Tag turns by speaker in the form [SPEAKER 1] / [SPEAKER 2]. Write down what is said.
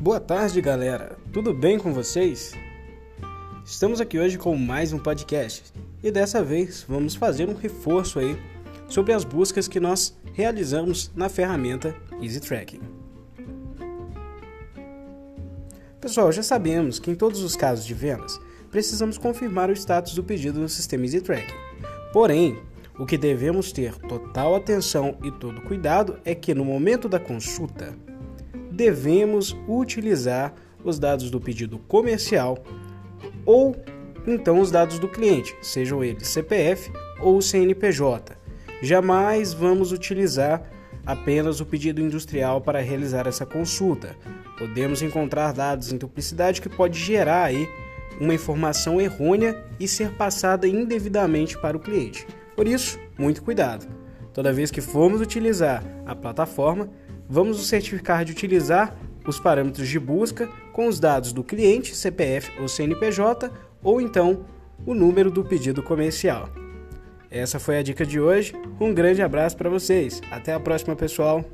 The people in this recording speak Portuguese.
[SPEAKER 1] Boa tarde, galera. Tudo bem com vocês? Estamos aqui hoje com mais um podcast e dessa vez vamos fazer um reforço aí sobre as buscas que nós realizamos na ferramenta Easy Tracking. Pessoal, já sabemos que em todos os casos de vendas precisamos confirmar o status do pedido no sistema Easy Tracking. Porém, o que devemos ter total atenção e todo cuidado é que no momento da consulta devemos utilizar os dados do pedido comercial ou então os dados do cliente, sejam eles CPF ou CNPJ. Jamais vamos utilizar apenas o pedido industrial para realizar essa consulta. Podemos encontrar dados em duplicidade que pode gerar aí uma informação errônea e ser passada indevidamente para o cliente. Por isso, muito cuidado. Toda vez que formos utilizar a plataforma, vamos nos certificar de utilizar os parâmetros de busca com os dados do cliente, CPF ou CNPJ, ou então o número do pedido comercial. Essa foi a dica de hoje. Um grande abraço para vocês. Até a próxima, pessoal.